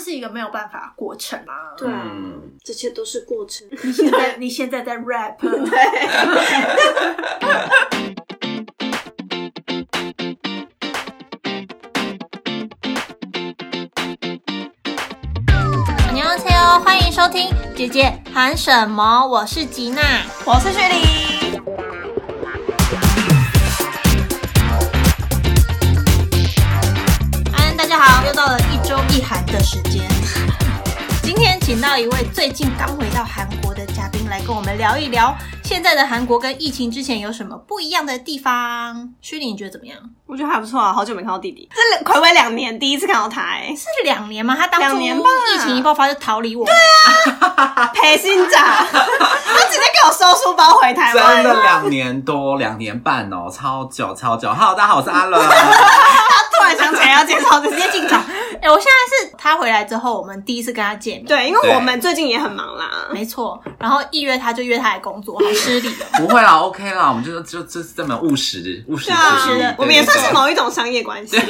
是一个没有办法过程啊。对啊这些都是过程。你现在 你现在在 rap 对。你要猜哦欢迎收听姐姐喊什么？我是吉娜。我是雪莉。一周一韩的时间。今天请到一位最近刚回到韩国的嘉宾来跟我们聊一聊现在的韩国跟疫情之前有什么不一样的地方。虚拟你觉得怎么样？我觉得还不错啊，好久没看到弟弟，这暌违两年第一次看到他、哎，是两年吗？他当初两年吧疫情一爆发就逃离我。对啊，陪薪长，他直接给我收书包回台湾，真的两年多，两年半哦，超久超久。Hello，大家好，我是阿伦。突然想起来要介绍，直接进场。哎、我现在是他回来之后，我们第一次跟他见面。，对，因为我们最近也很忙啦。没错。然后一约他就约他来工作，好失礼哦。不会啦，OK 啦，我们就就就是这么务实务实对啊主义的，我们也算是某一种商业关系。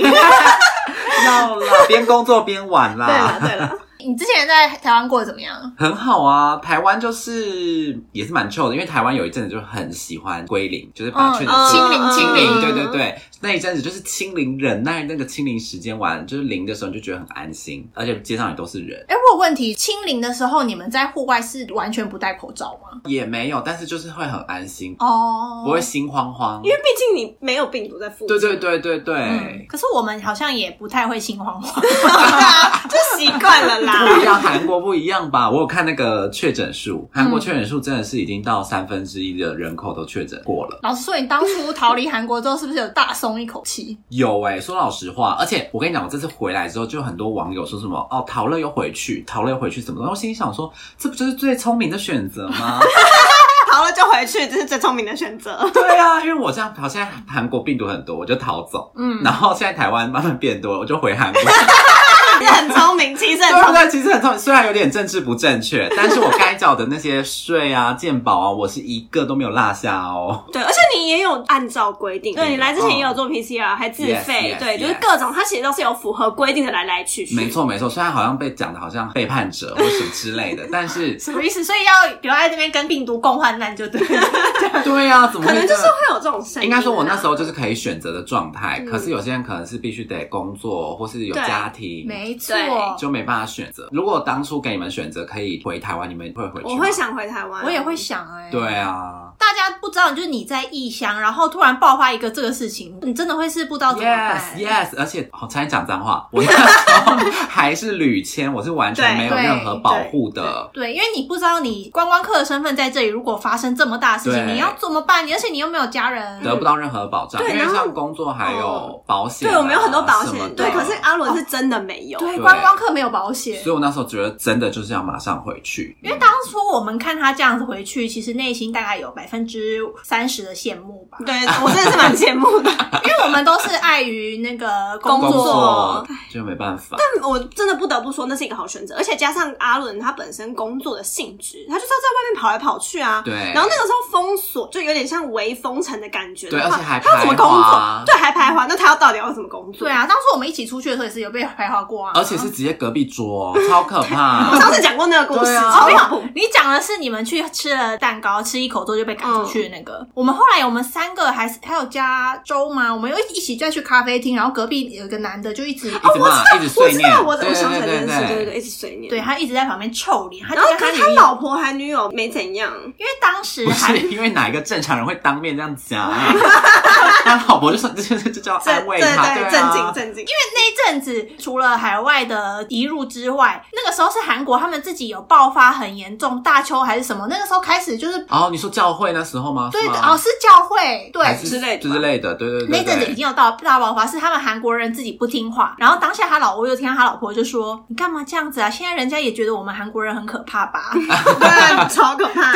要啦，边工作边玩啦。对了，对了，你之前在台湾过得怎么样？很好啊，台湾就是也是蛮 chill 的，因为台湾有一阵子就很喜欢归零，就是把去年嗯清零清零，对对对，那一阵子就是清零，忍耐那个清零时间完，就是零的时候你就觉得很安心，而且街上也都是人，哎、我有问题，清零的时候你们在户外是完全不戴口罩吗？也没有，但是就是会很安心，哦，不会心慌慌因。为毕竟你没有病毒在附近，对对对对对，嗯，可是我们好像也不太会心慌慌。就习惯了啦。不一样，韩国不一样吧？我有看那个确诊数，韩国确诊数真的是已经到三分之一的人口都确诊过了。老实说，你当初逃离韩国之后，是不是有大松一口气？有哎、说老实话，而且我跟你讲，我这次回来之后，就有很多网友说什么哦，逃了又回去，逃了又回去，什么的。然后我心里想说，这不就是最聪明的选择吗？逃了就回去，这是最聪明的选择。对啊，因为我这样，好，像韩国病毒很多，我就逃走。嗯，然后现在台湾慢慢变多了，我就回韩国。你很聪明，其实很聪明。对？其实很聪明，虽然有点政治不正确，但是我该缴的那些税啊、健保啊，我是一个都没有落下哦。对，而且你也有按照规定，对你来之前也有做 PCR，还自费 Yes, yes, 对，就是各种，它其实都是有符合规定的来来去去。没，错没错，虽然好像被讲的好像背叛者或什么之类的，但是 什么意思？所以要留在这边跟病毒共患难就对了。对啊，怎么可能就是会有这种声音啊。应该说，我那时候就是可以选择的状态，嗯可是有些人可能是必须得工作，或是有家庭，没错，就没办法选择。如果当初给你们选择，可以回台湾，你们会回去吗？我会，想回台湾，我也会。想哎、对。啊大家不知道，就是你在异乡，然后突然爆发一个这个事情，你真的会是不知道怎么办。，yes yes，而且我差点讲脏话，我那时候还是旅签，我是完全没有任何保护的。对，因为你不知道你观光客的身份在这里，如果发生这么大的事情，你要怎么办？你而且你又没有家人，得不到任何保障，因为对然后像工作还有保险啊、对，我们有很多保险，对，可是阿伦是真的没有。对，对观光客没有保险。所以我那时候觉得真的就是要马上回去，因为当初我们看他这样子回去，其实内心大概有百分之三十的羡慕吧。对，我真的是蛮羡慕的。因为我们都是碍于那个工工作，作就没办法。但我真的不得不说，那是一个好选择，而且加上阿伦他本身工作的性质，他就是要在外面跑来跑去啊。对然后那个时候封锁，就有点像围封城的感觉的对。而且还他要怎么工作？对，还排华。那他要到底要怎么工作？对啊，当初我们一起出去的时候也是有被排华过啊，而且是直接隔壁桌，超可怕我。上次讲过那个故事，对啊超恐怖。你讲的是你们去吃了蛋糕，吃一口之后就被赶出去的那个。我们后来我们三个还是还有加周吗？我们又一起再去咖啡厅，然后隔壁有一个男的就一直，一直骂，一直碎念我知道，，我我对想起来对对这件事，对对对，对一直碎念。对，他一直在旁边臭脸，他就然后可是他他友，老婆还女友没怎样，因为当时不还是因为哪一个正常人会当面这样讲？他老婆就说这这这叫对对安慰他，对，啊震惊震惊。因为那一阵子，除了海外的移入之外，那个时候是韩国他们自己有爆发很严重大邱还是什么，那个时候开始就是哦，你说教会那时候吗？对的哦是教会对之类的之类的，对对对那阵子已。经有到大爆发，是他们韩国人自己不听话，然后当下他老婆又听到他老婆就说：“你干嘛这样子啊？现在人家也觉得我们韩国人很可怕吧？” 对，超可怕，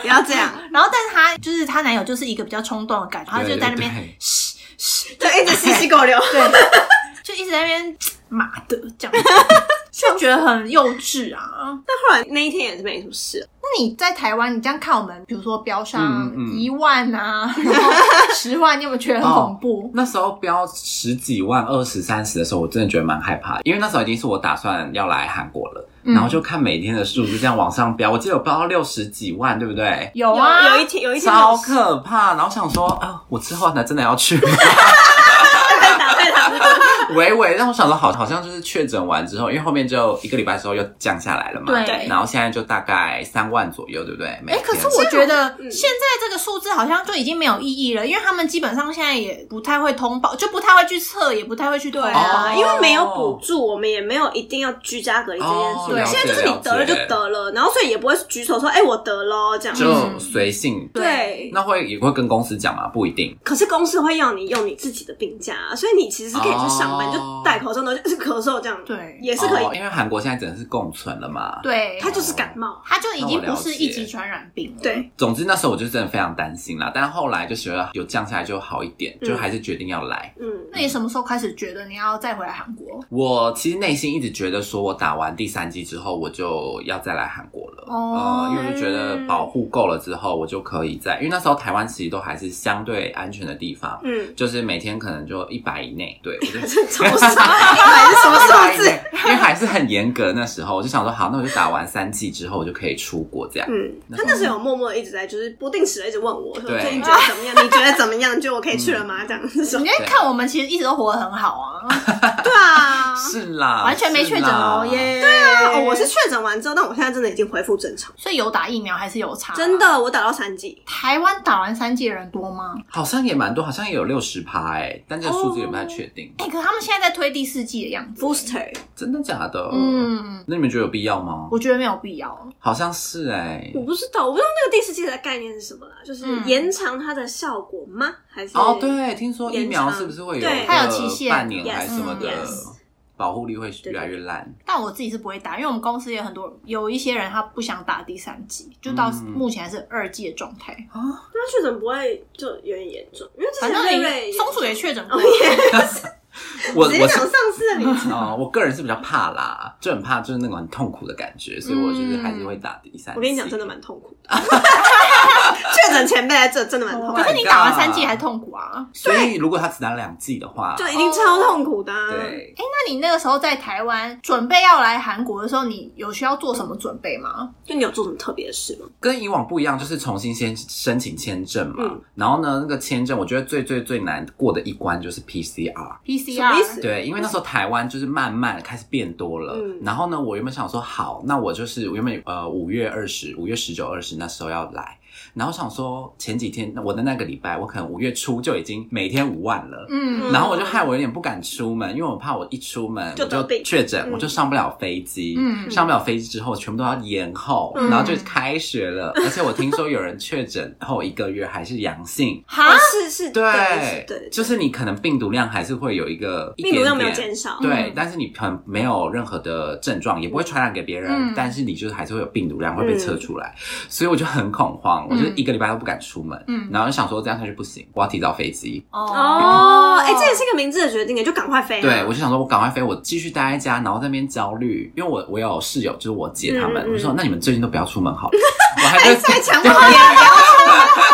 不要这样，然后，但是她就是她男友就是一个比较冲动的感觉，他就在那边嘘嘘，对，一直吸吸狗流。对，就一直在那边妈的这样。就觉得很幼稚啊。但后来那一天也是没什么事。那你在台湾，你这样看我们，比如说标上嗯嗯一万啊，然后十万，你有没有觉得很恐怖？那时候标十几万、二十三十的时候，我真的觉得蛮害怕的，因为那时候已经是我打算要来韩国了，嗯然后就看每天的数字这样往上飙，我记得有飙到六十几万，对不对？有啊，有有一天有一天超可怕，然后想说啊，我之后呢真的要去吗？被打被打，微微让我想说好，好像就是确诊完之后，因为后面就一个礼拜之后又降下来了嘛，对然后现在就大概三万左右，对不对？哎、天可是我觉得嗯现在这个数字好像就已经没有意义了，因为他们基本上现在也不太会通报，就不太会去测，也不太会去通报。对啊，哦因为没有补助，我们也没有一定要居家隔离这件哦事。了解现在就是你得了就得了，然后所以也不会举手说，哎，我得了这样。就嗯随性。对，那会也会跟公司讲吗？不一定。可是公司会要你用你自己的病假，所以你其实是可以去上班，哦就戴口罩，然后就是咳嗽这样，对也是可以哦。因为韩国现在只能是共存了嘛。。对，它就是感冒，它就已经不是一级传染病了。对，总之那时候我就真的非常担心啦，但后来就觉得有降下来就好一点，嗯就还是决定要来。嗯，那你什么时候开始觉得你要再回来韩国？我其实内心一直觉得，说我打完第三剂之后，我就要再来韩国了。哦呃，因为我就觉得保护够了之后，我就可以在，因为那时候台湾其实都还是相对安全的地方，嗯，就是每天可能就一百以内，对，我就 超少，买的什么数字？因为还是很严格那时候，我就想说好，那我就打完三剂之后，我就可以出国这样。嗯，他那时候有默默的一直在，就是不定时的一直问我说对最近觉得怎么样？你觉得怎么样？就我可以去了吗？这样子说你，在看我们其实一直都活得很好啊，对啊，是啦，完全没确诊哦耶。对啊哦，我是确诊完之后，但我现在真的已经恢复正常，所以有打疫苗还是有差。真，的，我打到三剂。台湾打完三剂的人多吗？好像也蛮多，好像也有六十趴哎，但这个数字也不太确定，哎、可是他们现在在推第四季的样子。Booster，真的假的？，嗯，那你们觉得有必要吗？我觉得没有必要。好像是哎、我不知道，我不知道那个第四季的概念是什么啦，就是嗯延长它的效果吗？还是哦，对，听说疫苗是不是会有对它有期限半年还是什么的保护力会越来越烂？但我自己是不会打，因为我们公司也有很多有一些人他不想打第三季，就到嗯目前还是二季的状态啊。那确诊不会就有点严重？因为之前反正瑞瑞松鼠也确诊过哦，也 我我是直接讲上市的名字。哦，我个人是比较怕啦，就很怕就是那种很痛苦的感觉，所以我就是还是会打第三剂。我跟你讲，真的蛮痛苦的。确诊前辈在这真的蛮痛苦，可是你打完三剂还痛苦啊？所以如果他只打两剂的话，就一定超痛苦的啊。对，哎、那你那个时候在台湾准备要来韩国的时候，你有需要做什么准备吗？就你有做什么特别的事吗？跟以往不一样，就是重新先申请签证嘛。嗯然后呢，那个签证我觉得最最最难过的一关就是 PCR。PCR 对，因为那时候台湾就是慢慢开始变多了，嗯。然后呢，我原本想说好，那我就是我原本呃五月二十、五月十九、二十那时候要来，然后想说前几天我的那个礼拜，我可能五月初就已经每天五万了，嗯，然后我就害我有点不敢出门，因为我怕我一出门我就确诊，嗯我就上不了飞机。嗯上不了飞机之后，全部都要延后，嗯然后就开学了。而且我听说有人确诊后一个月还是阳性。哈哦，是是，对是对，就是你可能病毒量还是会有一个一病毒量没有点点减少。对，嗯但是你可能没有任何的症状，也不会传染给别人，嗯但是你就是还是会有病毒量会被测出来，所以我就很恐慌，我就一个礼拜都不敢出门，嗯。然后就想说这样下去不行，我要提早飞机。哦，哎，这也是一个明智的决定，就赶快飞啊。对，我就想说，我赶快飞，我继续待在家，然后在那边焦虑，因为我我有室友，就是我姐他们，嗯嗯我就说，那你们最近都不要出门好了，我还在太强迫别人不要对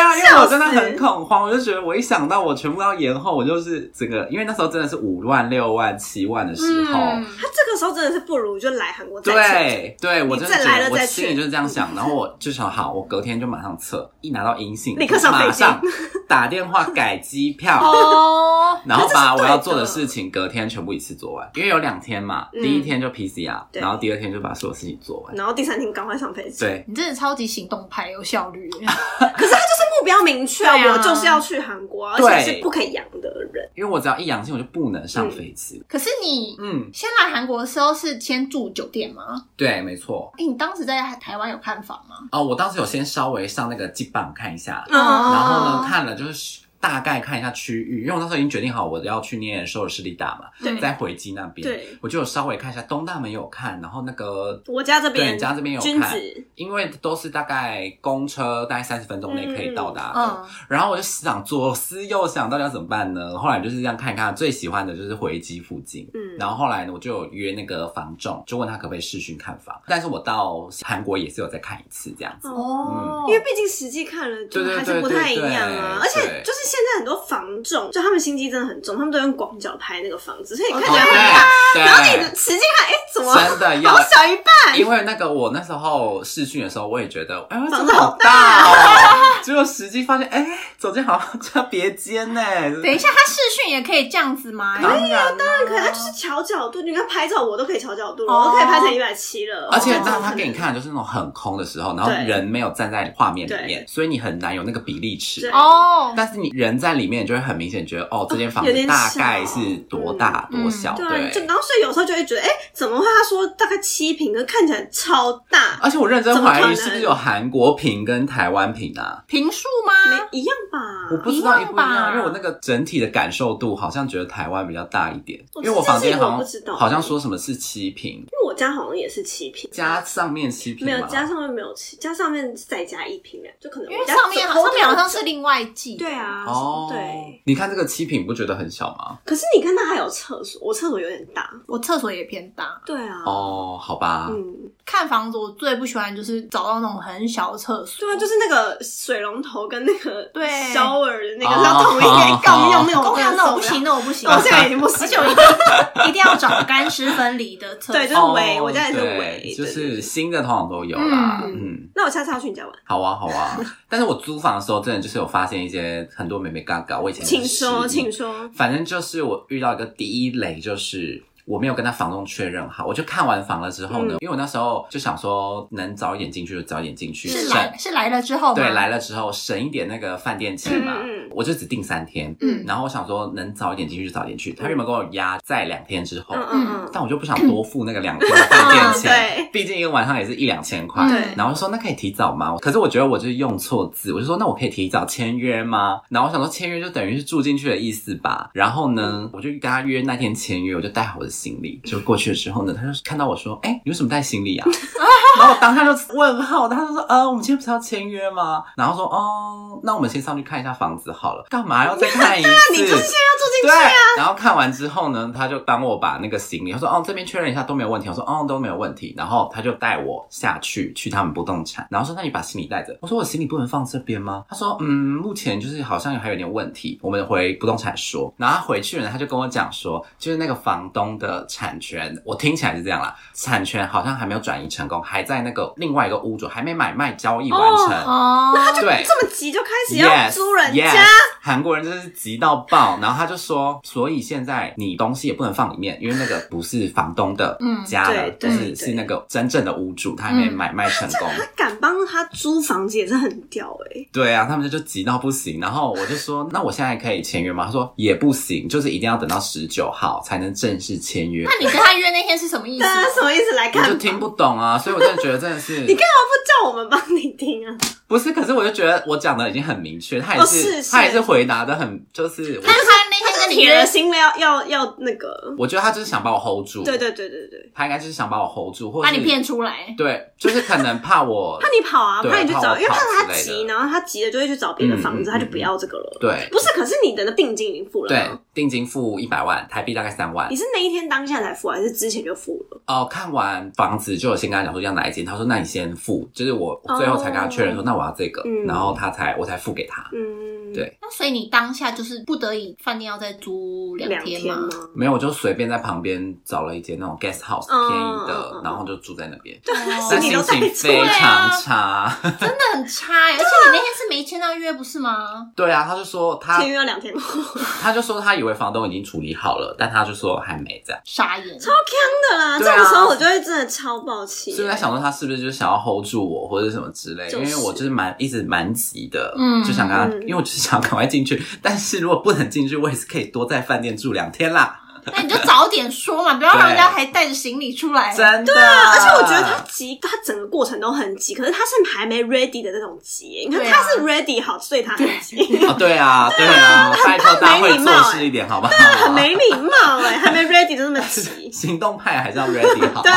啊，因为我真的很恐慌，我就觉得我一想到我全部要延后，我就是整个，因为那时候真的是五万、六万、七万的时候。嗯他这个时候真的是不如就来韩国对对，我真的再觉得我来了再去心里就是这样想，然后我就想好，我隔天就马上测，一拿到阴性，立刻上马上打电话改机票，哦，然后把我要做的事情隔天全部一次做完，因为有两天嘛，嗯第一天就 PCR，对然后第二天就把所有事情做完。然后第三天赶快上飞机。，对，你真的超级行动派，有效率。可是他就是目标明确，对啊我就是要去韩国啊，而对且是不可以阳的人。因为我只要一阳性，我就不能上飞机。可是你嗯，先来韩国的时候是先住酒店吗？对，没错。哎、你当时在台湾有看房吗？哦，我当时有先稍微上那个机榜看一下，嗯然后呢看了就是大概看一下区域，因为我那时候已经决定好我要去念首尔市立大嘛，对在回基那边，对，我就有稍微看一下东大门有看，然后那个我家这边，对你家这边有看因为都是大概公车大概三十分钟内可以到达的，嗯，然后我就想左思右想，到底要怎么办呢？后来就是这样看一看，最喜欢的就是回基附近。嗯然后后来呢，我就有约那个房仲，就问他可不可以试训看房。但是我到韩国也是有再看一次这样子。哦，因为毕竟实际看了，就还是不太一样啊。而且就是现在很多房仲，就他们心机真的很重，他们都用广角拍那个房子，所以你看哦起来很大。对然后你对，实际看，哎，怎么真的要好小一半？因为那个我那时候试训的时候，我也觉得，哎，房子好大哦。结果实际发现，哎，走进好像叫别间呢。等一下，他试训也可以这样子吗？可以啊当然可以，他就是调角度，你看拍照我都可以调角度了，哦我都可以拍成一百七了。而且哦那他给你看的就是那种很空的时候，然后人没有站在画面里面，所以你很难有那个比例尺。哦，但是你人在里面，就会很明显觉得，哦，这间房子大概是多大嗯多小，对就。然后所以有时候就会觉得，哎，怎么会？他说大概七平，可看起来超大，而且我认真怀疑是不是有韩国平跟台湾平啊？平数没吗？一样吧？我不知道一不一一样因为我那个整体的感受度好像觉得台湾比较大一点，哦因为我房间好不知道像好像说什么是七平，因为我家好像也是七平，加上面七平没有加上面没有七，加上面再加一平两，就可能我家因为上面走上面好像是另外计，对啊，哦，对。，你看这个七品，不觉得很小吗？可是你看它还有厕所，我厕所有点大。我厕所也偏大。对啊，哦，好吧，嗯，看房子我最不喜欢就是找到那种很小的厕所，对啊，就是那个水龙头跟那个对。shower 的那个哦。是要同一个共 用那种，共用那我不行，那我不行，了，我现在已经不行。而且我一定 一定要找干湿分离的厕所。对，就是围，哦我家也是对围，就对对对是新的通常都有啦，嗯。嗯。那我下次要去你家玩，好啊，好啊，但是我租房的时候，真的就是有发现一些很多美美嘎嘎。我以前请说，请说。反正就是我遇到一个第一雷，就是我没有跟他房东确认好。我就看完房了之后呢，嗯因为我那时候就想说，能早一点进去就早一点进去，是是来了之后？对来了之后省一点那个饭店钱嘛。嗯我就只订三天，嗯然后我想说能早一点进去就早点去。他原本跟我压在两天之后，嗯但我就不想多付那个两天的饭店钱，对毕竟一个晚上也是一两千块。对然后说那可以提早吗？可是我觉得我就是用错字，我就说那我可以提早签约吗？然后我想说签约就等于是住进去的意思吧。然后呢，我就跟他约那天签约，我就带好我的行李，就过去的时候呢，他就看到我说，哎、你为什么带行李啊？然后我当下就问号，他就说，呃，我们今天不是要签约吗？然后说，哦，那我们先上去看一下房子好了，干嘛要再看一次？你就是要住进对去啊。，然后看完之后呢，他就帮我把那个行李，他说哦这边确认一下都没有问题，我说哦都没有问题，然后他就带我下去去他们不动产，然后说那你把行李带着，我说我行李不能放这边吗？他说嗯目前就是好像还有点问题，我们回不动产说，然后他回去了，他就跟我讲说，就是那个房东的产权，我听起来是这样啦，产权好像还没有转移成功，还在那个另外一个屋主还没买卖交易完成，哦，那他就。这么急就开始要 Yes, 租人 yes 家，韩国人真的是急到爆，然后他就说，所以现在你东西也不能放里面，因为那个不是房东的嗯家了，对对就是是那个真正的屋主，他还没嗯买卖成功。他敢帮他租房子也是很屌哎、对啊，他们就急到不行，然后我就说，那我现在可以签约吗？他说也不行，就是一定要等到十九号才能正式签约。那你跟他约那天是什么意思什么意思？来我看就听不懂啊，所以我真的觉得真的是，你干嘛不叫我们帮你听啊？不是？可是我就觉得我讲的已经很明确，他也哦是是他也是回答的很，就是我但是他那天铁了，心了要要要那个，我觉得他就是想把我 hold 住，对对对对对，他应该就是想把我 hold 住，或者把你骗出来。对，就是可能怕我 怕你跑啊，怕你去找，因为怕他急，然后他急了就会去找别的房子，他就不要这个了。对不是，可是你的定金已经付了对？定金付一百万台币，大概三万你。是那一天当下才付，还是之前就付了？哦，看完房子就有先跟他讲说要哪一间，他说那你先付，就是我最后才跟他确认说、那我要这个，嗯然后他才我才付给他。嗯，对那所以你当下就是不得已，饭店要再租两两天吗？没有，我就随便在旁边找了一间那种 guest house 嗯便宜的，然后就住在那边。对但心情非常差。真的很差欸，而且你那天是没签到约不是吗？对啊，他就说他签约要两天后，他就说他以为房东已经处理好了，但他就说还没这样。傻眼，超坑的啦！这对啊种时候我就会真的超爆气。所以我在想说，他是不是就是想要 hold 住我，或者什么之类？就是因为我就是蛮一直蛮急的，嗯就想跟他，嗯因为我就是想要赶快进去。但是如果不能进去，我也是可以多在饭店住两天啦。那你就早点说嘛，不要让人家还带着行李出来。真的。而且我觉得他急，他整个过程都很急，可是他是还没 ready 的那种急。你看啊他是 ready 好，所以他很急，哦，对啊，对啊，拜托大家会做事一点，好不好？很没礼貌哎，还没 ready 就那么急。行动派还是要 ready 好。对，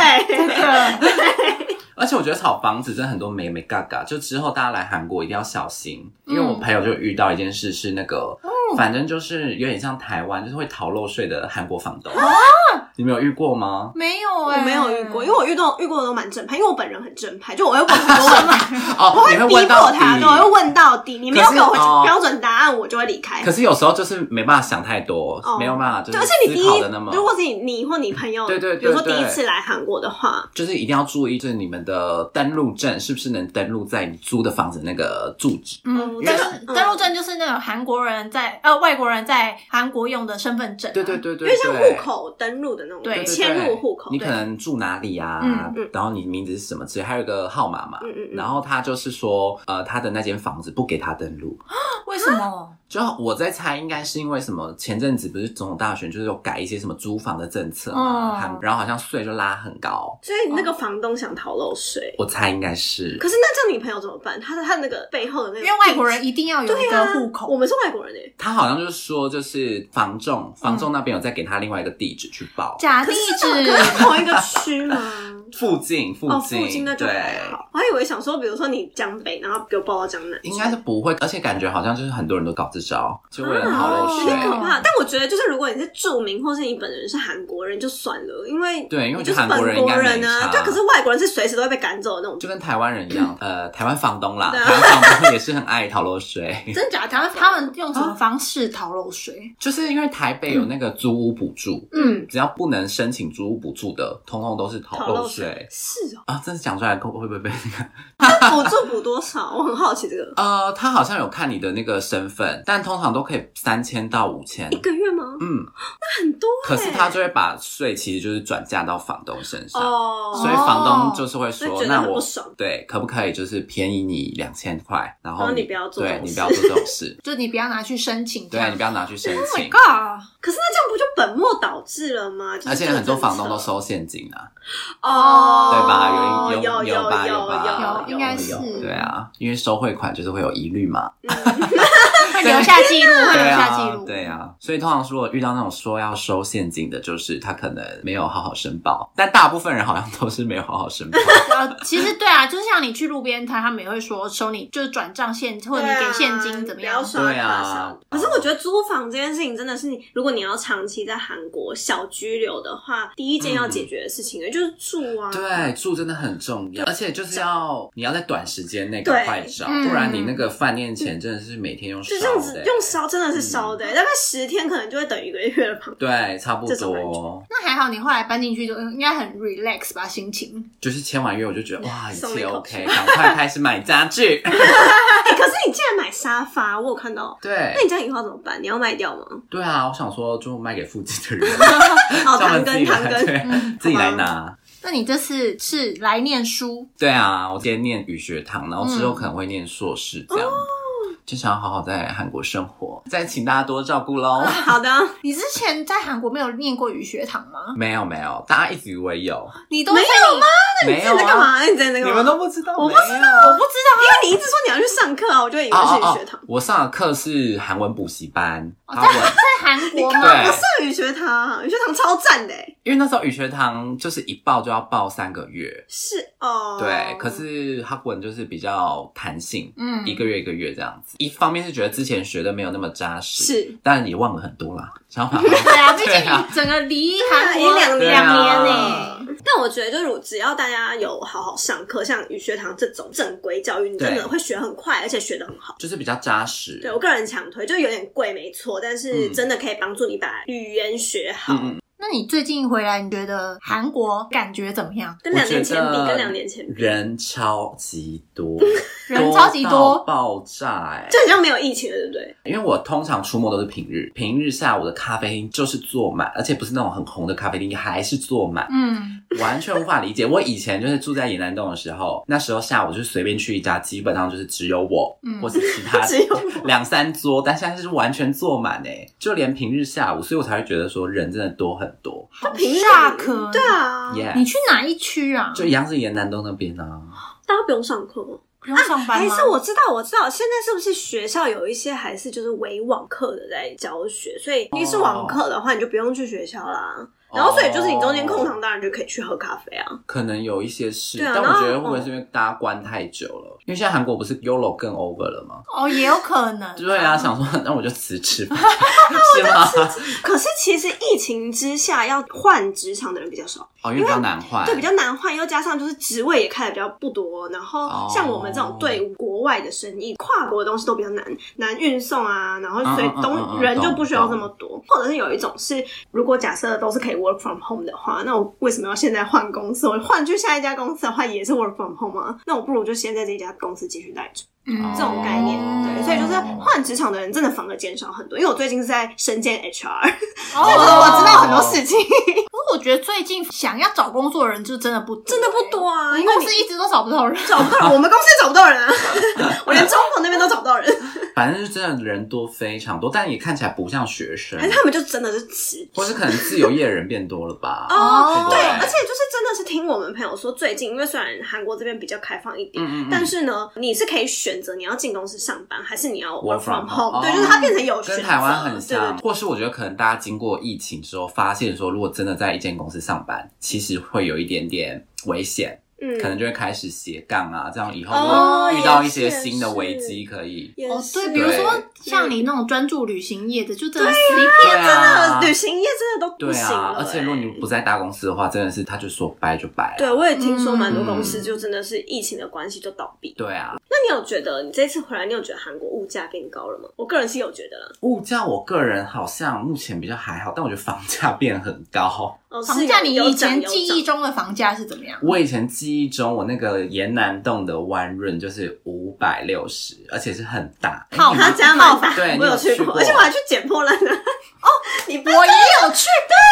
而且我觉得炒房子真的很多美美嘎嘎，就之后大家来韩国一定要小心，因为我朋友就遇到一件事是那个，反正就是有点像台湾，就是会逃漏税的韩国房东。你们有遇过吗？没有我哎、没有遇过，因为我遇到遇过的都蛮正派，因为我本人很正派，就我会问很多问题，哦，你会逼问到底。迫他，对，我会问到底，你没有可是给我哦标准答案，我就会离开可。是有时候就是没办法想太多，哦没有办法就对，是且你第一思考的那么，，如果是你你或你朋友，对对对比如说第对一次来韩国的话，就是一定要注意，就是你们的登录证是不是能登录在你租的房子那个住址。嗯，嗯登嗯登录证就是那种韩国人在呃外国人在韩国用的身份证、啊。对对对对因为像户口登录的那种，对迁入户口，你可能住哪里啊？嗯嗯然后你名字是什么之类，还有一个号码嘛。嗯嗯嗯然后他就是说，呃，他的那间房子不给他登录。为什么？就我在猜，应该是因为什么？前阵子不是总统大选，就是有改一些什么租房的政策嘛，嗯然后好像税就拉很高。所以那个房东想逃漏税。我猜应该是。可是那这样你朋友怎么办？他的他那个背后的那个，因为外国人一定要有一个户口。我们是外国人诶，他好像就是说，就是房仲，房仲那边有再给他另外一个地址去报，假地址，可是同一个区吗？附近附哦，近，附近那就好。我还以为想说，比如说你江北，然后给我报到江南，应该是不会，而且感觉好像就是很多人都搞这招，就为了逃漏哦有税。点可怕。但我觉得，就是如果你是著名，或是你本人是韩国人，就算了，因为对因为就是韩国人啊。差对，可是外国人是随时都会被赶走的那种。就跟台湾人一样，呃，台湾房东啦，台湾房东也是很爱逃漏税，真假？台湾他们用什么方式逃漏税？就是因为台北有那个租屋补助，嗯，只要不能申请租屋补助的，通通都是逃漏逃漏税是哦。啊！真的讲出来会会不会被那个？那补助补多少？我很好奇这个。呃，他好像有看你的那个身份，但通常都可以三千到五千一。个月吗？嗯，那很多欸。可是他就会把税其实就是转嫁到房东身上。哦，所以房东就是会说，那我对可不可以就是便宜你两千块，然后你不要做这对种事你不要做这种事，就你不要拿去申请。对你不要拿去申 Oh my 请，god！可是那这样不就本末倒置了吗？就是而且很多房东都收现金啊，哦，对吧？有有有有吧有吧，有应该是。有对啊，因为收汇款就是会有疑虑嘛，会留下记录，会对留下记啊录。，对啊，所以通常如果遇到那种说要收现金的，就是他可能没有好好申报，但大部分人好像都是没有好好申报。呃，其实对啊，就是像你去路边摊，他们也会说收你就是转账现，或者你给现金怎么样对啊可是我觉得租房这件事情真的是你，如果你要长期在韩国小居留的话，第一件要解决的事情，就是住啊。对，住真的很重要，而且就是要你要在短时间内赶快找，嗯不然你那个饭店钱真的是每天用这样子。用烧真的是烧的、大概十天可能就会等一个月了吧。对，差不这种感多，那还好，你后来搬进去就应该很 relax 吧，心情。就是签完约我就觉得哇，一切松了一口 OK，赶快开始买家具。哎、可是你竟然买沙发，我有看到。对那你这样以后要怎么办？你要卖掉吗？对啊，我想说就卖给附近的人，哦，叫他们唐自己来，根唐根，对，自己来拿。那你这次是来念书，对啊，我今天念语学堂，然后之后可能会念硕士，这样、就想要好好在韩国生活，再请大家多照顾喽。好的，你之前在韩国没有念过语学堂吗？没有没有，大家一直以为有，你都没有吗？没有啊？你在干嘛？你在那个你们都不知道？我不知道。我不知道。因为你一直说你要去上课啊，我就以为是语学堂。我上的课是韩文补习班，哦在韩文。在韩国吗？对我上语学堂，语学堂超赞的欸，因为那时候语学堂就是一报就要报三个月，是哦。对，可是韩文就是比较弹性，嗯一个月一个月这样子。一方面是觉得之前学的没有那么扎实，是，但也忘了很多啦，想法。对啊，毕竟你整个离韩国对啊一两年两年对呢啊。但我觉得，就是只要大家有好好上课，像语学堂这种正规教育，你真的会学很快，而且学得很好。就是比较扎实。对我个人强推，就有点贵没错，但是嗯真的可以帮助你把语言学好。那你最近回来，你觉得韩国感觉怎么样？跟两年前比，跟两年前比，人超级多，人超级多？到爆炸哎、就好像没有疫情了，对不对？因为我通常出没都是平日，平日下午的咖啡厅就是坐满，而且不是那种很红的咖啡厅，还是坐满，嗯，完全无法理解。我以前就是住在延南洞的时候，那时候下午就随便去一家，基本上就是只有我，嗯。或是其他 只有两三桌，但现在是完全坐满哎，就连平日下午，所以我才会觉得说人真的多很多。好平日下课。对，啊，耶、你去哪一区啊？就一样是延南东那边啊。大家不用上课吗？不用上班吗？还是我知道，我知道，现在是不是学校有一些还是就是伪网课的在教学，所以你是网课的话，你就不用去学校啦。然后所以就是你中间空堂，当然就可以去喝咖啡啊。可能有一些是，啊但我觉得会不会是因为大家关太久了？因为现在韩国不是 YOLO 更 over 了吗？哦，也有可能。对啊，想说那我就辞职吧，是吗？可是其实疫情之下，要换职场的人比较少，哦，因为比较难换，对，比较难换，又加上就是职位也开的比较不多，然后哦像我们这种对国外的生意，跨国的东西都比较难难运送啊，然后所以东人就不需要这么多，或者是有一种是，如果假设都是可以 work from home 的话，那我为什么要现在换公司？我换去下一家公司的话也是 work from home 啊，那我不如就先在这家公司继续待着。嗯这种概念，对，所以就是换职场的人真的反而减少很多。因为我最近是在身兼 HR，哦，就是我知道很多事情，不过我觉得最近想要找工作的人就真的不多真的不多啊，欸，因为你公司一直都找不到人。找不到人，我们公司也找不到人啊，我连中国那边都找不到人，反正就真的人多非常多，但也看起来不像学生他们就真的是辞或是可能自由业的人变多了吧？哦对，对而且就是真的是听我们朋友说，最近因为虽然韩国这边比较开放一点，嗯嗯嗯但是呢，你是可以选择你要进公司上班，还是你要 Work from home，、对，就是它变成有选择，跟台湾很像，或是我觉得可能大家经过疫情之后，发现说，如果真的在一间公司上班，其实会有一点点危险，嗯，可能就会开始斜杠啊，这样以后哦如果遇到一些新的危机，可以哦，对，比如说像你那种专注旅行业的，就真的死对啊，旅行业真的都不行了、啊，而且如果你欸不在大公司的话，真的是他就说掰就掰了，对，我也听说蛮多嗯公司就真的是疫情的关系就倒闭。对啊，那你有觉得你这次回来，你有觉得韩国物价变高了吗？我个人是有觉得啦。物价我个人好像目前比较还好，但我觉得房价变很高。房价，你以前记忆中的房价是怎么样？我以前记忆中，我那个岩南洞的湾润就是五百六十，而且是很大。哎套你们他家蛮大，对我有去你有去过而且我还去捡破烂的。我也有去，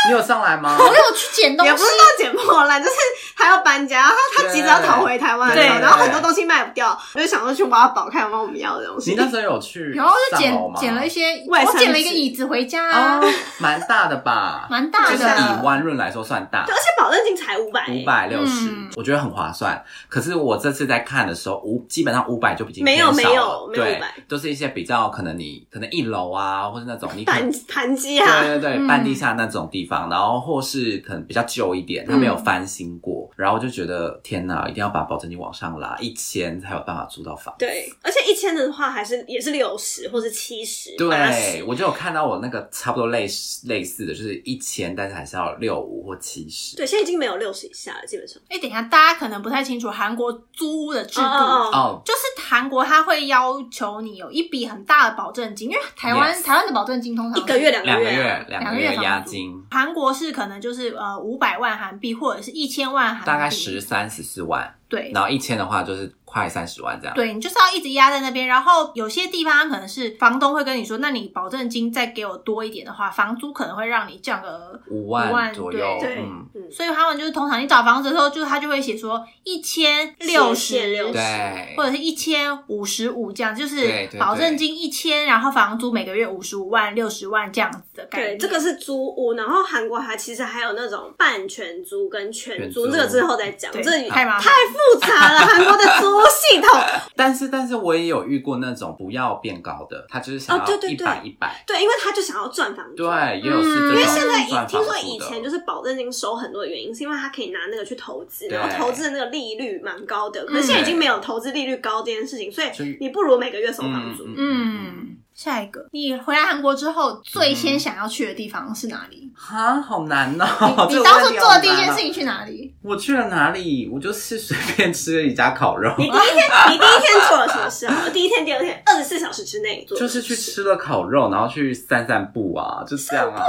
你有上来吗？我有去捡东西也不是。到捡破烂，就是他要搬家，他他急着要逃回台湾的时候，对然后很多东西卖不掉，我就想说去挖宝看有没有我们要的东西你。那时候有去然后就捡捡了一些，我捡了一个椅子回家啊哦，，蛮大的吧？蛮大就是以湾。润来说算大对，。而且保证金才五百，五百六十嗯，我觉得很划算。可是我这次在看的时候，五基本上五百就已经没有没有没有对500，都是一些比较可能你可能一楼啊，或者那种你盘盘机啊，对对对，嗯半地下那种地方，然后或是可能比较旧一点，它没有翻新过，然后就觉得天哪，一定要把保证金往上拉，一千才有办法租到房。对，而且一千的话还是也是六十或是七十、对，我就有看到我那个差不多类似类似的，就是一千，但是还是要六五或七十。对，现在已经没有六十以下了，基本上。哎，等一下，大家可能不太清楚韩国租屋的制度。哦哦，就是韩国，他会要求你有一笔很大的保证金，因为台湾台湾的保证金通常一个月两两个月啊月，两个月押金，韩国是可能就是呃五百万韩币或者是一千万韩币，大概十三十四万，对然后一千的话就是快三十万这样。对，你就是要一直压在那边。然后有些地方可能是房东会跟你说，那你保证金再给我多一点的话，房租可能会让你降个五五万万左右，对，所以他们就是通常你找房子的时候，就他就会写说一千六十60对，或者是一千五十五这样，就是保证金一千，然后房租每个月五十五万、六十万这样子的概对，这个是租屋，然后韩国还其实还有那种半全租跟全租，全租这个之后再讲。对这太麻烦太复杂了，韩国的租屋系统。但是但是我也有遇过那种不要变高的，他就是想要一百一百，对，因为他就想要赚房租。对，也有是这种嗯因为现在以赚听说以前就是保证金收很多的原因，是因为他可以拿那个去投资，然后投资的那个利率蛮高的。可是现在已经没有投资利率高这件事情，所以所以你不如每个月收房租。嗯嗯，下一个，你回来韩国之后最先想要去的地方是哪里？哈，好难哦！你 当初做的第一件事情去哪里？我去了哪里？我就是随便吃了一家烤肉，你第一天，你第一天做了什么事啊？第一天、第二天，二十四小时之内做，就是去。吃了烤肉，然后去散散步啊，就这样啊，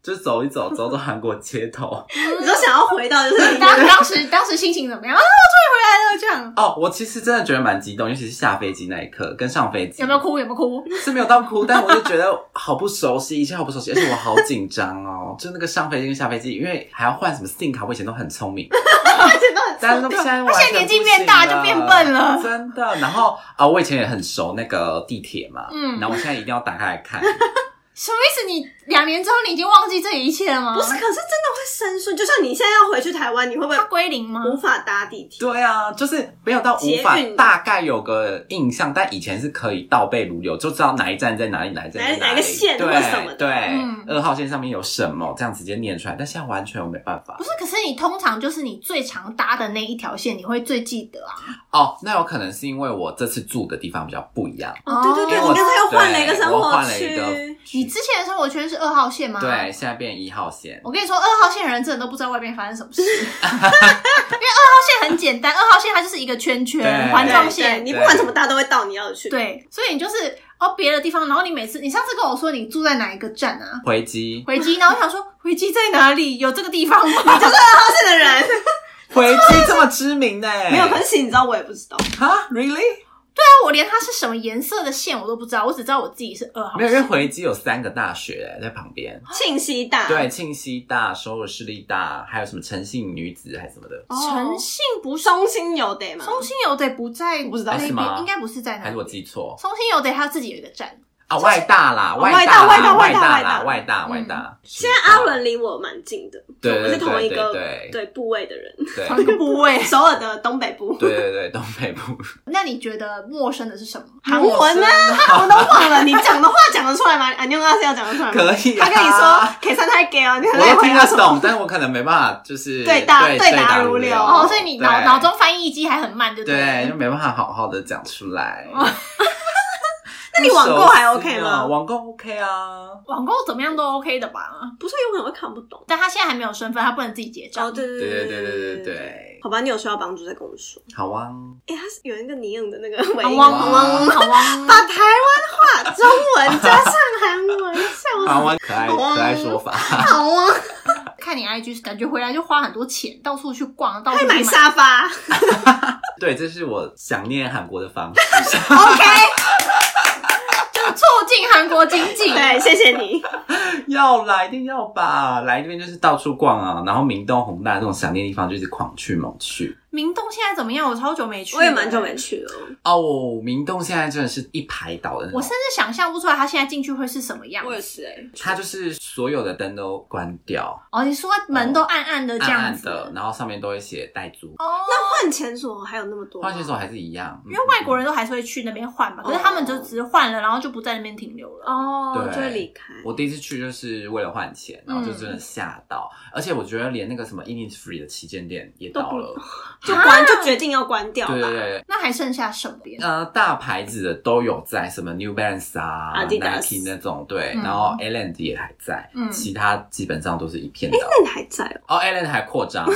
就走一走，走走韩国街头。你都想要回到就是你当当时当时心情怎么样啊？我终于回来了，这样哦，我其实真的觉得蛮激动，尤其是下飞机那一刻，跟上飞机有没有哭？有没有哭？是没有到哭，但我就觉得好不熟悉，一切好不熟悉，而且我好紧张哦。就那个上飞机跟下飞机，因为还要换什么 SIM 卡，我以前都很聪明，以前都很但是现在完全现在年纪变大就变笨了真的。然后啊、我以前也很熟那个地铁嘛，嗯然后我现在一定要打开来看。什么意思？你两年之后你已经忘记这一切了吗？不是，可是真的会生疏。就像你现在要回去台湾，你会不会它归零吗？无法搭地铁？对啊，就是没有到无法捷运大概有个印象，但以前是可以倒背如流，就知道哪一站在哪里，哪一站在哪哪个线对或什么的对，嗯二号线上面有什么，这样直接念出来。但现在完全我没办法不。是，可是你通常就是你最常搭的那一条线，你会最记得啊。哦，那有可能是因为我这次住的地方比较不一样。哦，对对对，因为我你刚才又换了一个生对我活换了一个区。你之前的生活圈是二号线吗？对，。现在变一号线。我跟你说，二号线的人真的都不知道外面发生什么事，因为二号线很简单，二号线它就是一个圈圈对环状线，你不管怎么搭都会到你要的去。，对，所以你就是哦别的地方，然后你每次你上次跟我说你住在哪一个站啊？回击，回击，然后我想说 回击在哪里？有这个地方吗？二号线的人回击这么知名呢？没有，可是你知道，我也不知道。哈，really？对啊，我连它是什么颜色的线我都不知道，我只知道我自己是二号没有，因为线。回击有三个大学在旁边。庆熙大，对，庆熙大、首尔市立大，还有什么诚信女子还是什么的，哦，诚信不是中心有得吗？中心有得不在，不知道那是吗边，应该不是在那里。还是我记错中心有得它自己有一个站，啊？外大啦，哦外大，外大外大啦，外大外大外大。现在阿伦离我蛮近的，对我们是同一个对对部位的人，对同一个部位。首尔的东北部。对对对，东北部那你觉得陌生的是什么？韩文呢？我都忘了，你讲的话讲得出来吗？安妞阿是要讲得出来吗？可以啊他跟你说可以三太给哦，你我都听得懂，但是我可能没办法，就是对答对对答答如流哦，所以你脑对脑中翻译机还很慢，对不对，就没办法好好的讲出来。那你网购还 OK 吗？网购 OK 啊，网购怎么样都 OK 的吧？不是有可能会看不懂，但他现在还没有身份，他不能自己结账。哦，对对对对对对对。好吧，你有需要帮助再跟我说。好啊。哎，他是有一个你用的那个尾，好啊好啊，把台湾话中文加上韩文，笑死。台湾可爱可爱说法。好啊。看你 IG，感觉回来就花很多钱，到处去逛，到处去买,買沙发。对，这是我想念韩国的方式。OK。进韩国经济。对，谢谢你。要来，一定要吧！来这边就是到处逛啊，然后明洞、宏大这种想念的地方，就是狂去猛去。明洞现在怎么样？我超久没去，我也蛮久没。去了。哦，明洞现在真的是一排倒的我甚，至想象不出来他现在进去会是什么样。我也是哎，它就是所有的灯都关掉，哦，你说门都暗暗的这暗样子，暗的，然后上面都会写带租。哦，那换钱所还有那么多吗？换钱所还是一样，因为外国人都还是会去那边换嘛，可是他们就只是换了，然后就不在那边停留了。哦，对就会离开。我第一次去就是为了换钱，然后就真的吓到，而且我觉得连那个什么 Innisfree 的旗舰店也倒了。就关就决定要关掉了。对对对，那还剩下什么边？呃，大牌子的都有在，什么 New Balance 啊、Adidas Nike 那种，对，嗯然后 Allen 也还在，嗯其他基本上都是一片 a l a n 还在哦？哦，Allen 还扩张。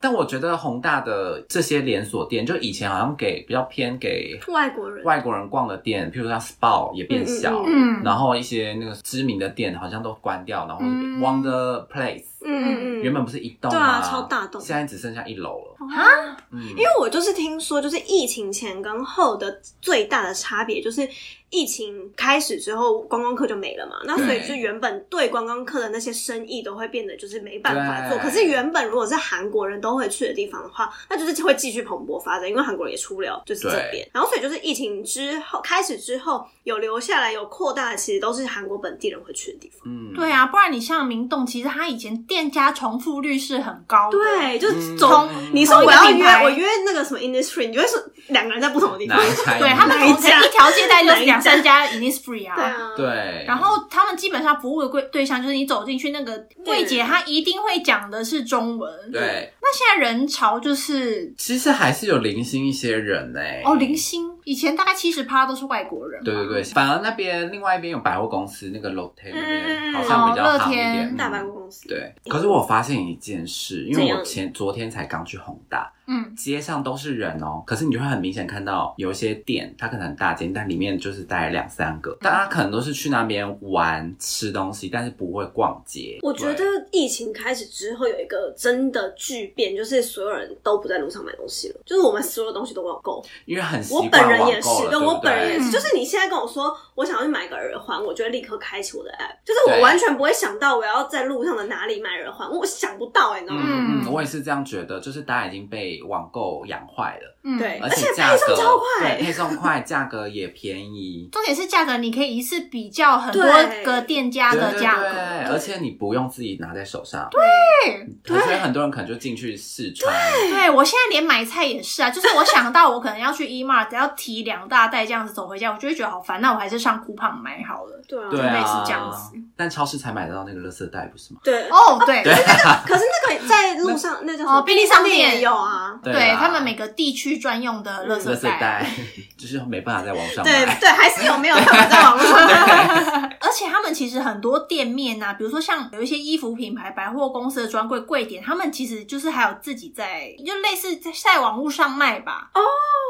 但我觉得宏大的这些连锁店，就以前好像给比较偏给外国人。外国人逛的店，譬如像 SPA 也变小，嗯。然后一些那个知名的店好像都关掉，然后嗯。Wonder Place、嗯嗯嗯，原本不是一栋对啊吗超大栋。现在只剩下一楼了。啊，嗯，因为我就是听说，就是疫情前跟后的最大的差别，就是疫情开始之后，观光客就没了嘛。那所以就原本对观光客的那些生意都会变得就是没办法做。可是原本如果是韩国人都会去的地方的话，那就是会继续蓬勃发展，因为韩国人也出不了就是这边。然后所以就是疫情之后开始之后有留下来有扩大的，其实都是韩国本地人会去的地方。嗯，对啊，不然你像明洞，其实它以前店家重复率是很高的。对，就是嗯总、从你说我要约我约那个什么 Innisfree，你就会说两个人在不同的地方？对，他们同哪一家一条街带就是哪三家 Innisfree 啊。对啊，对，然后他们基本上服务的对对象就是你走进去那个柜姐，她一定会讲的是中文。对，那现在人潮就是其实还是有零星一些人呢、哦零星，以前大概七十趴都是外国人。对对对，反而那边另外一边有百货公司，那个 Lotte 那嗯嗯边嗯好像比较好一哦乐天。点。大百嗯货公司。对，可是我发现一件事，因为我前昨天才刚去宏大，嗯，街上都是人哦，可是你就会很明显看到有一些店，它可能很大间，但里面就是大概两三个，大家可能都是去那边玩吃东西，但是不会逛街。我觉得疫情开始之后有一个真的巨变，就是所有人都不在路上买东西了，就是我们所有东西都网购。因为很习我本人也是对我本人也是，就是你现在跟我说我想要去买个耳环，我就会立刻开启我的 app，就是我完全不会想到我要在路上的哪里买耳环，我想不到哎、你知道吗？嗯，我也是这样觉得，就是大家已经被网购养坏了，嗯对，而且价格配送超快。对，配送快，价格也便宜。重点是价格，你可以一次比较很多个店家对对的价格。对，而且你不用自己拿在手上，对，所以很多人可能就进去试穿，对我现在连买菜也是啊，就是我想到我可能要去 E Mart，要提两大袋这样子走回家，我就会觉得好烦，那我还是上酷胖买好了。对啊，对类似啊，这样子。但超市才买得到那个垃圾袋，不是吗？对。哦，对，对。啊，可是那个在路上那叫什么？哦便利商店也有啊。对啦他们每个地区专用的垃垃圾圾袋。就是没办法在网上买。对对，还是有没有办法在网络上买？而且他们其实很多店面啊，比如说像有一些衣服品牌、百货公司的专柜柜点，他们其实就是还有自己在，就类似在在网络上卖吧。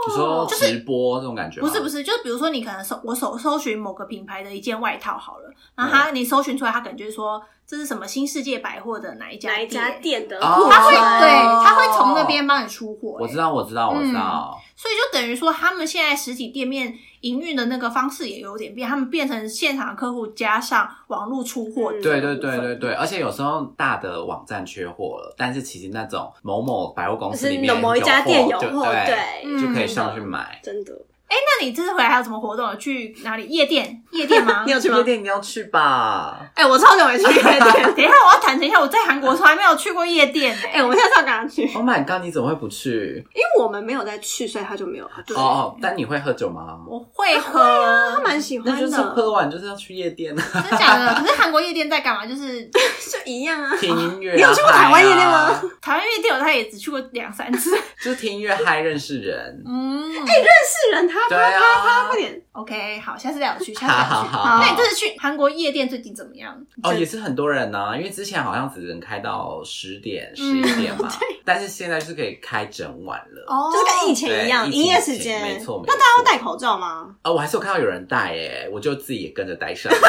你说就是直播这种感觉吗？不是不是，就是比如说你可能搜我搜搜寻某个品牌的一件外套好了，然后他、你搜寻出来，他可能就是说这是什么新世界百货的哪一家哪一家店的他会存？对，他会从那边帮你出货、我知道，我知道，我知道。所以就等于说，他们现在实体店面营运的那个方式也有点变，他们变成现场客户加上网络出货嗯对对对对对，而且有时候大的网站缺货了，但是其实那种某某百货公司里面就是某一家店有货对，就可以上去买。真的。那你这次回来还有什么活动？去哪里？夜店？夜店吗？你有去吗夜？店你要去吧？哎、我超久没去夜店。等一下，我要坦诚一下，我在韩国从来没有去过夜店诶、哎、我们下次要跟他去，Oh my god！你怎么会不去？因为我们没有在去，所以他就没有。哦哦，但你会喝酒吗？我会喝，他蛮喜欢的，那就是喝完就是要去夜店，真的假的？可是韩国夜店在干嘛？就是 就一样啊。听音乐啊。你有去过台湾夜店吗啊？台湾夜店，我大概也只去过两三次。就是听音乐嗨，认识人。嗯，是人，他对他他他啊快。点。OK，好，下次带我去，下次带我去。好好好那你这次去韩国夜店最近怎么样？哦，也是很多人呢、因为之前好像只能开到十点、十嗯一点嘛，但是现在就是可以开整晚了。哦，就是跟以前一样，对营业时间。没错没错那大家要戴口罩吗？啊、我还是有看到有人戴耶，我就自己也跟着戴上。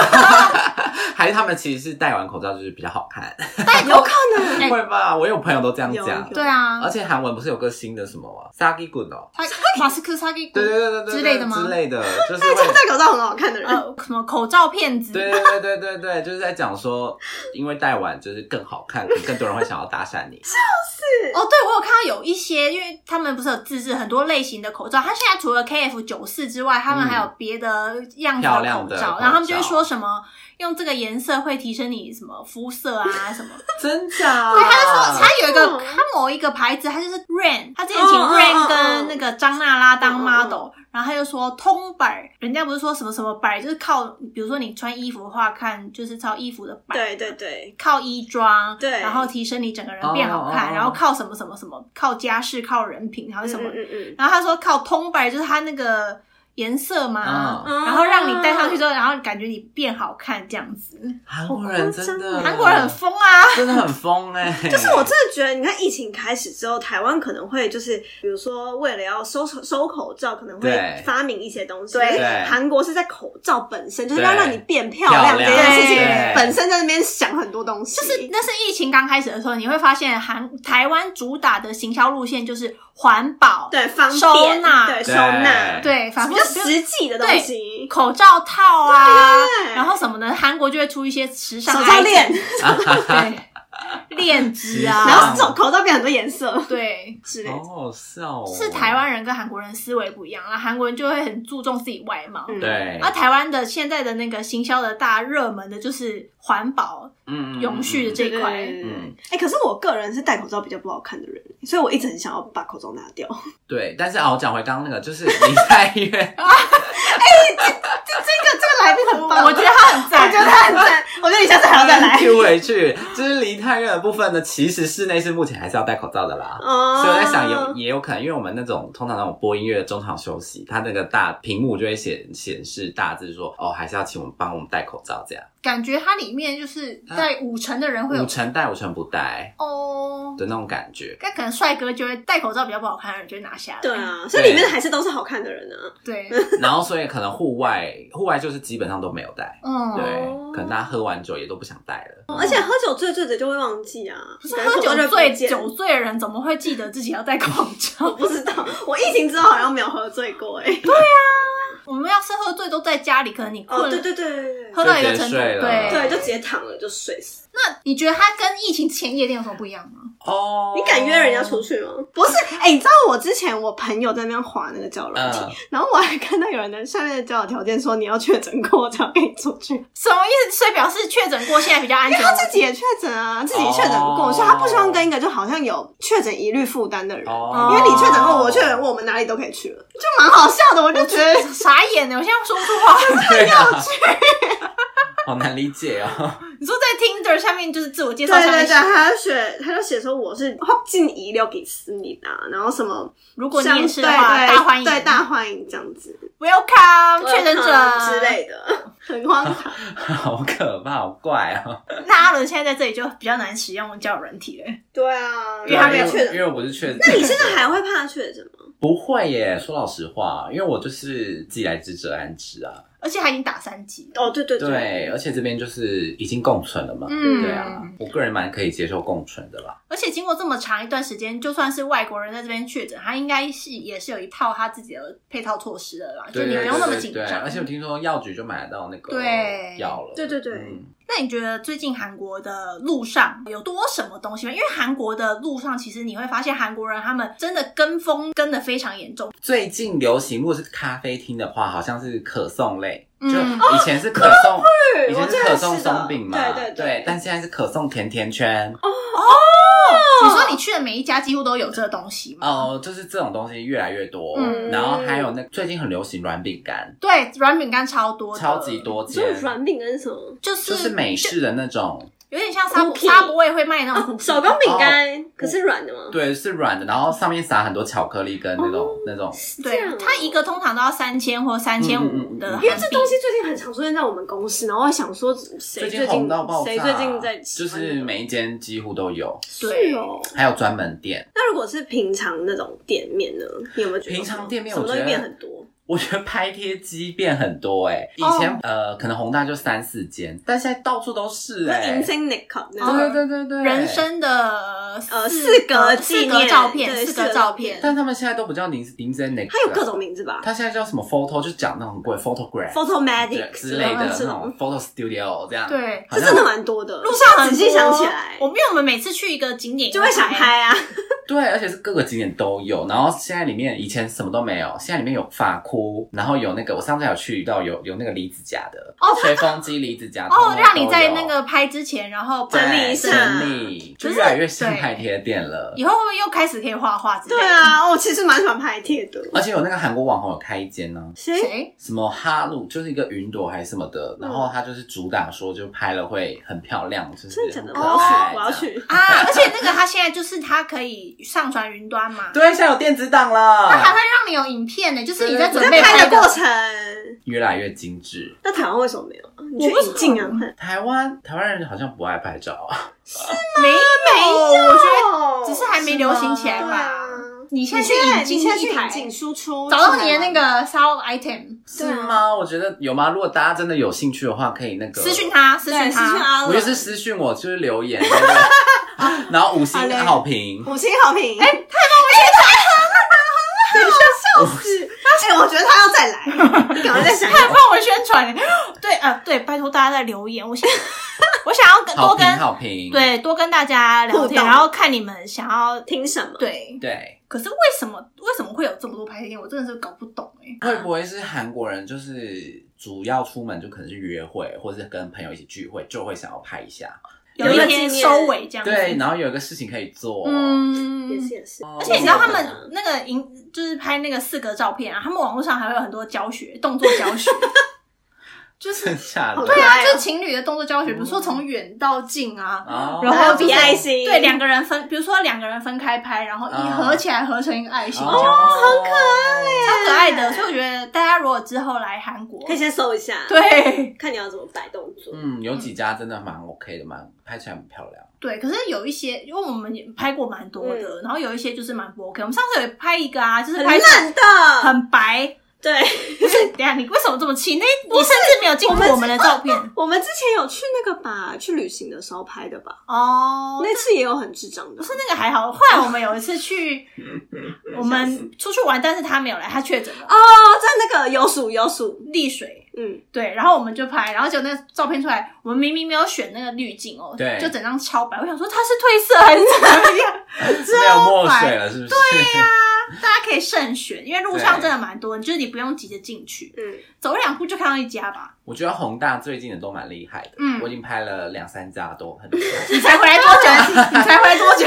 还是他们其实是戴完口罩就是比较好看，有可能。哎会吧？我有朋友都这样有讲。对啊而，且韩文不是有个新的什么吗 g u n 哦，他马斯克萨给对对对对对之类的吗之类的，就是戴会。戴口罩很好看的人，呃什么口罩骗子？对对对对对对，就是在讲说，因为戴完就是更好看，更多人会想要搭讪你。哦，对，我有看到有一些，因为他们不是有自制很多类型的口罩，它现在除了 KF 九四之外，他们还有别的样子漂亮的口罩，口然后他们就会说什么用这个颜色会提升你什么肤色啊 什么。真假？对，他就说他有一个嗯。他某一个牌子，他就是 Rain，他之前请 Rain 嗯跟那个张娜拉当 model，然后他就说通摆，人家不是说什么什么摆，就是靠，比如说你穿衣服的话，看就是靠衣服的摆，对对对，靠衣装，对。然后提升你整个人变好看，然后靠什么什么什么，靠家世，靠人品，还有什么，嗯嗯嗯。然后他说靠通白，就是他那个颜色嘛，嗯然后让你戴上去之后，然后感觉你变好看这样子。韩国人真的，韩国人很疯啊，真的很疯哎、就是我真的觉得，你看疫情开始之后，台湾可能会就是，比如说为了要收收口罩，可能会发明一些东西。对。韩国是在口罩本身，就是要让你变漂亮这件事情本身在那边想很多东西。就是那是疫情刚开始的时候，你会发现韩台湾主打的行销路线就是环保，对方便收纳。对对收纳，对，反比正较实际的东西。口罩套啊，然后什么的，韩国就会出一些时尚手套链，对，链子啊，然后这种口罩变很多颜色对。之类的。好好笑哦。是台湾人跟韩国人思维不一样，然后韩国人就会很注重自己外貌，嗯对，而台湾的现在的那个行销的大热门的就是环保、嗯永续的这一块。嗯哎、可是我个人是戴口罩比较不好看的人，所以我一直很想要把口罩拿掉。对，但是啊，我讲回刚刚那个，就是你在约，这这个这个来宾很棒，我觉得他很赞，我觉得他很赞，我觉得你下次还要再来。Q 回去，就是离太远的部分呢，其实室内是目前还是要戴口罩的啦。哦所以我在想有也有可能，因为我们那种通常那种播音乐的中场休息，它那个大屏幕就会显显示大字说哦，还是要请我们帮我们戴口罩这样。感觉它里面就是在五成的人会有五成戴五成不戴哦。的那种感觉。但可能帅哥就会戴口罩比较不好看的人就会拿下来。对啊，所以里面还是都是好看的人啊。对，然后所以可能户外户外就是基本上都没有戴，嗯，对哦，可能大家喝完酒也都不想戴了。而且喝酒醉醉的就会忘记啊，不是喝酒醉酒酒醉的人怎么会记得自己要戴口罩？不知道，我疫情之后好像没有喝醉过哎。我们要是喝醉都在家里，可能你困哦，了，对对对对对喝到一个程度，对对，就直接躺了就睡死。那你觉得它跟疫情前夜店有什么不一样吗？哦，你敢约人家出去吗？不是，哎、你知道我之前我朋友在那边滑那个交友软体，嗯然后我还看到有人的下面的交友条件说你要确诊过我才跟你出去，什么意思？所以表示确诊过，现在比较安全。他自己也确诊啊，自己确诊过，哦所以他不希望跟一个就好像有确诊疑虑负担的人。哦，因为你确诊过，我确诊过，我们哪里都可以去了，就蛮好笑的。我就觉得 傻眼了，我现在说不出话。对啊，好难理解哦。你说在 Tinder 下面就是自我介绍对对对，下面写，他就写他就写说我是后进遗留给思密啊，然后什么如果你像也是的话，对对大欢迎，对大欢迎这样子，Welcome 确诊者之。类的，很荒唐。好可怕，好怪哦！那阿伦现在在这里就比较难使用交友软体了。对啊，因为他没有因确诊。因为我不是确诊。那你现在还会怕确诊吗？不会耶？说老实话，因为我就是既来之则安之啊。而且还已经打三级了。哦，对对对，而且这边就是已经共存了嘛。嗯对啊，我个人蛮可以接受共存的啦。而且经过这么长一段时间，就算是外国人在这边确诊，他应该是也是有一套他自己的配套措施的啦，就对对你不用那么对对对紧张。而且我听说药局就买得到那个对药了。对对对嗯那你觉得最近韩国的路上有多什么东西吗？因为韩国的路上，其实你会发现韩国人他们真的跟风跟的非常严重。最近流行，如果是咖啡厅的话，好像是可颂类，嗯就以前是可颂，以前是可颂松饼嘛，对对对。但现在是可颂甜甜圈。哦。你说你去的每一家几乎都有这个东西吗？哦，就是这种东西越来越多，嗯。然后还有那最近很流行软饼干，对，软饼干超多，超级，多这是，软饼干是什么？就是就是美式的那种，有点像沙 Cookie 沙不味会卖那种手工饼干，可是软的吗？对，是软的，然后上面撒很多巧克力跟那种、那种，对这样哦，它一个通常都要三千或三千五的韩币，因为这东西最近很常出现在我们公司，然后我想说谁最近红到爆炸，谁最近在喜就欢是每一间几乎都有，对是哦。还有专门店。那如果是平常那种店面呢？你有没有觉得平常店面什么东西我觉得变很多？我觉得拍贴机变很多哎、以前、哦呃可能宏大就三四间，但现在到处都是那哎、银星 Nick 那对，对对对，人。生的呃四四格四格纪念照片，对四格照照片，但他们现在都不叫林林森那个，它有各种名字吧它现在叫什么 photo，就讲那种很贵 Photograph、Photomatic 之类的那这种 photo studio 这样。对这真的蛮多的。路上仔细想起来我，们因为我们每次去一个景点就会想拍啊。对，而且是各个景点都有。然后现在里面以前什么都没有，现在里面有发箍，然后有那个我上次有去到有有那个离子夹的哦吹风机离子夹哦，让你在那个拍之前，然后整理对一下整理，就越来越像拍贴店了。以后会不会又开始可以画画之类的？对，啊，我其实蛮喜欢拍贴的。而且有那个韩国网红有开一间呢、谁？谁？什么哈路，就是一个云朵还是什么的，然后他就是主打说就拍了会很漂亮，就是真的假的？很我要去，我要。去。啊！而且那个他现在就是他可以上传云端嘛，对，现在有电子档了他还，会让你有影片呢，就是你在准备拍的的过程，越来越精致。那台湾为什么没有？你去引进啊？台湾台湾人好像不爱拍照啊，是 吗没有，我觉得哦只是还没流行起来吧。对啊你现在去引进引进输出，找到你的那个 sound item，是吗？我觉得有吗？如果大家真的有兴趣的话，可以那个私讯他，私对讯他。私讯阿乐我就是私讯我，就是留言，然后五星好评。五星好评。哎，太帮我宣传了，你笑死！哎，我觉得他要再来，你赶快再想 他还帮。我宣传，对啊，对，拜托大家在留言，我想，我想要跟多跟好评，对多跟大家聊天，然后看你们想要听什么？对，对，可是为什么为什么会有这么多拍片？我真的是搞不懂哎。会不会是韩国人就是主要出门就可能是约会，或者是跟朋友一起聚会，就会想要拍一下，有一天收尾这样子，对，然后有一个事情可以做，嗯，也是也是。哦。而且你知道他们那个影就是拍那个四格照片啊，他们网络上还会有很多教学动作教学，就是真假的？好对啊，就是情侣的动作教学，比如说从远到近啊，哦然后就是比爱心对，两个人分，比如说两个人分开拍，然后一嗯合起来合成一个爱心，哦很可超可爱的。所以我觉得大家如果之后来韩国，可以先搜一下，，对 看你要怎么摆动作。嗯，有几家真的蛮 OK 的，蛮拍起来很漂亮。对，可是有一些，因为我们也拍过蛮多的，嗯然后有一些就是蛮不 OK。我们上次有拍一个啊，就是很拍出来烂的，很白，对。不是？等下你为什么这么气？那你甚至没有进过我们的照片我们之前有去那个吧，去旅行的时候拍的吧，哦。那次也有很智障的不。是那个还好，后来我们有一次去，我们出去玩，但是他没有来，他确诊了哦，在那个有鼠有鼠，溺水，嗯，对，然后我们就拍，然后结果那个照片出来，我们明明没有选那个滤镜哦，对就整张超白，我想说它是褪色还是怎么样？没有墨水了，是不是？对呀、大家可以慎选，因为路上真的蛮多，就是你不用急着进去，嗯，走一两步就看到一家吧。我觉得宏大最近的都蛮厉害的，嗯我已经拍了两三家都很厉害。你才回来多久？你才回来多久？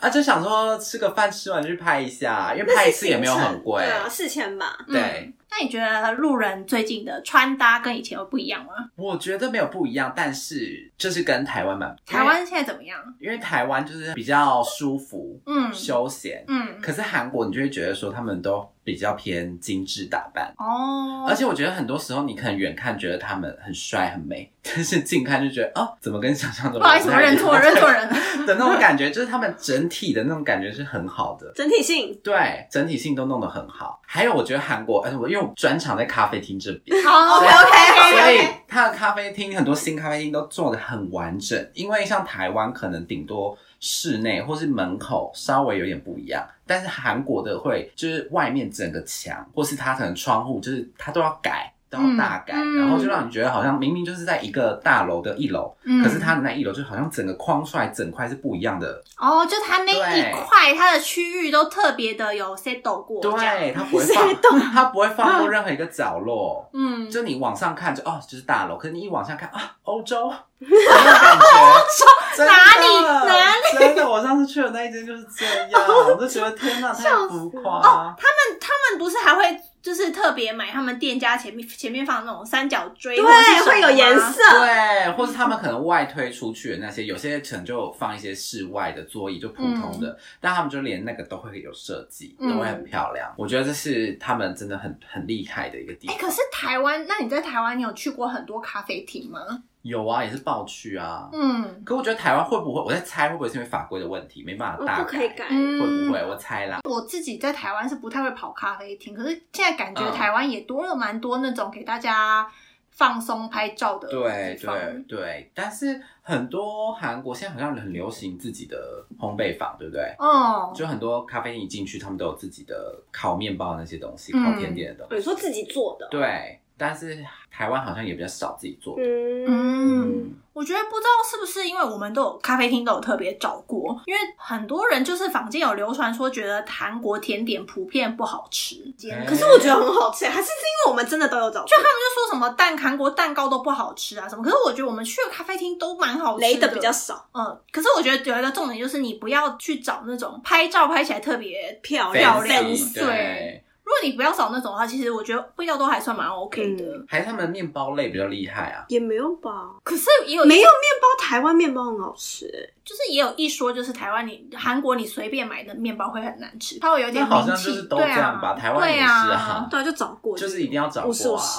啊，就想说吃个饭，吃完就去拍一下，因为拍一次也没有很贵对。啊，四千吧。对，嗯那你觉得路人最近的穿搭跟以前有不一样吗？我觉得没有不一样，但是就是跟台湾蛮台湾现在怎么样？因为台湾就是比较舒服、嗯休闲，嗯，可是韩国你就会觉得说他们都比较偏精致打扮。哦，而且我觉得很多时候，你可能远看觉得他们很帅很美，但是近看就觉得哦，怎么跟想象中不好意思，我认错，认错人了。的那种感觉，就是他们整体的那种感觉是很好的。整体性，对，整体性都弄得很好。还有，我觉得韩国，而且我因为我专场在咖啡厅这边，好所以，OK，OK，OK 所以他的咖啡厅很多新咖啡厅都做的很完整。因为像台湾可能顶多室内或是门口稍微有点不一样，但是韩国的会就是外面整个墙或是它可能窗户，就是它都要改。都要大改，嗯然后就让你觉得好像明明就是在一个大楼的一楼，嗯可是它的那一楼就好像整个框出来整块是不一样的哦，就它那一块它的区域都特别的有 set 过，对，它不会放，它不会放过任何一个角落。嗯，就你往上看就哦，就是大楼，可是你一往下看啊，欧洲，有没有感觉？哪里哪里？真的，我上次去的那一间就是这样，我就觉得天哪，太浮夸。他们他们不是还会就是特别买他们店家前面前面放那种三角锥，对会有颜。色，对，或是他们可能外推出去的那些，有些可能就放一些室外的座椅，就普通的，但他们就连那个都会有设计，嗯都会很漂亮。我觉得这是他们真的很很厉害的一个地哎、方。可是台湾，那你在台湾，你有去过很多咖啡厅吗？有啊，也是爆去啊。嗯可我觉得台湾会不会？我在猜会不会是因为法规的问题，没办法哦大不可以改。嗯，会不会？我猜啦。我自己在台湾是不太会跑咖啡厅，可是现在感觉嗯台湾也多了蛮多那种给大家放松拍照的对地方对对，但是很多韩国现在好像很流行自己的烘焙坊，对不对？哦，就很多咖啡厅一进去，他们都有自己的烤面包那些东西，嗯烤甜点的东西。你说自己做的，对，但是台湾好像也比较少自己做。嗯，嗯，我觉得不知道是不是因为我们都有咖啡厅都有特别找过，因为很多人就是坊间有流传说觉得韩国甜点普遍不好吃，哎。可是我觉得很好吃，还是是因为我们真的都有找过，就他们就说什么蛋韩国蛋糕都不好吃啊什么，可是我觉得我们去的咖啡厅都蛮好吃雷的的比较少，嗯，可是我觉得有一个重点就是你不要去找那种拍照拍起来特别漂漂亮对。对。如果你不要找那种的话，其实我觉得味道都还算蛮 OK 的。嗯还是他们的面包类比较厉害啊。也没有吧？可是也有没有面包，台湾面包很好吃，哎就是也有一说，就是台湾你韩国你随便买的面包会很难吃，它会有点那好像名气就是都对啊这样吧台湾也对是啊啊，对啊，就找过，就是一定要找过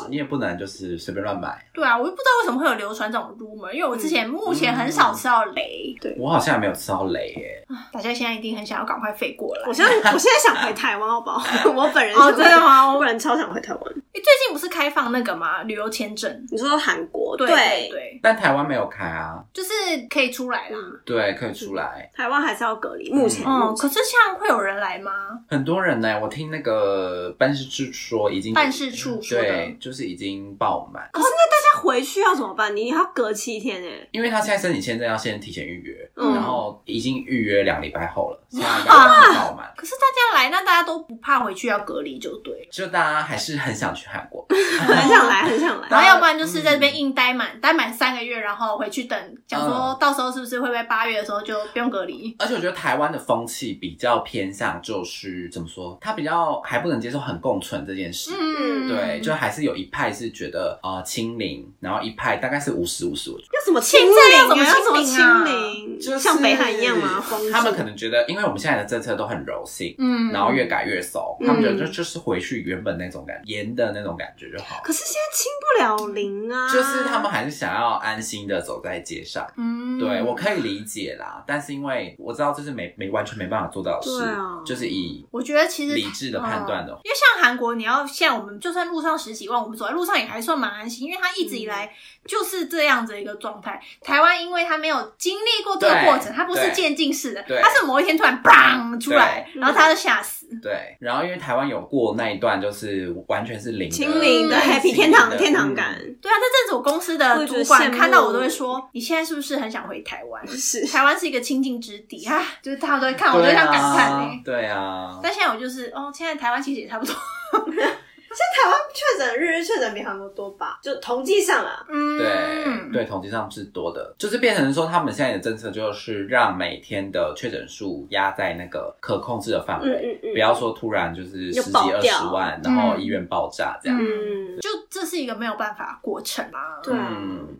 你也不能就是随便乱买。对啊，我就不知道为什么会有流传这种 rumor，因为我之前目前很少吃到雷，对我好像还没有吃到雷耶。大家现在一定很想要赶快飞过来。我现在 我现在想回台湾，好不好？我本人哦真的吗我本人超想回台湾。你最近不是开放那个吗旅游签证？你说韩国，对对对，但台湾没有开啊，就是可以出来啦。对，可以出来。台湾还是要隔离，目前嗯，可是像会有人来吗？很多人呢，我听那个办事处说已经办事处说对，就是已经爆满，可是那大家回去要怎么办？你还要隔七天哎。因为他现在申请签证要先提前预约，嗯然后已经预约两礼拜后了，现在大是爆满，可是大家来，那大家都不怕回去要隔离就对了。就大家还是很想去韩国。很想来，很想来。然后要不然就是在这边硬待满，待满三个月，然后回去等，讲说到时候是不是会不会八月的时候就不用隔离。而且我觉得台湾的风气比较偏向，就是怎么说，他比较还不能接受很共存这件事。嗯对，就还是有一派是觉得啊、呃清零，然后一派大概是五十五十，我觉得要怎么清现在要怎么零啊？要怎么清零啊？就是像北海一样吗？封住他们可能觉得，因为我们现在的政策都很柔性，嗯。然后越改越松，嗯他们觉得就就是回去原本那种感觉严的那种感觉就好。可是现在清不了零啊，就是他们还是想要安心的走在街上。嗯。对，我可以理解啦，但是因为我知道这是没没完全没办法做到的事，啊。就是以我觉得其实理智的判断的。嗯因为像韩国，你要现在我们就算路上十几万，我们走在路上也还算蛮安心，因为他一直以来就是这样子一个状态。台湾因为他没有经历过这个过程，对它不是对渐进式的，对它是某一天突然砰出来，然后他就吓死。对，然后因为台湾有过那一段，就是完全是零的清零的嗯 happy 天堂天堂感。嗯对啊，这阵子我公司的主管看到我都会说：“你现在是不是很想回台湾？是台湾是一个清净之地啊！”就是他们都会看我，都对会像感叹对啊，但现在我就是哦，现在台湾其实也差不多。台湾确诊日日确诊比韩国多吧？就统计上啊，嗯，对对，统计上是多的，就是变成说他们现在的政策就是让每天的确诊数压在那个可控制的范围，嗯嗯嗯。不要说突然就是十几二十万，然后医院爆炸这样。嗯，就这是一个没有办法过程啊。对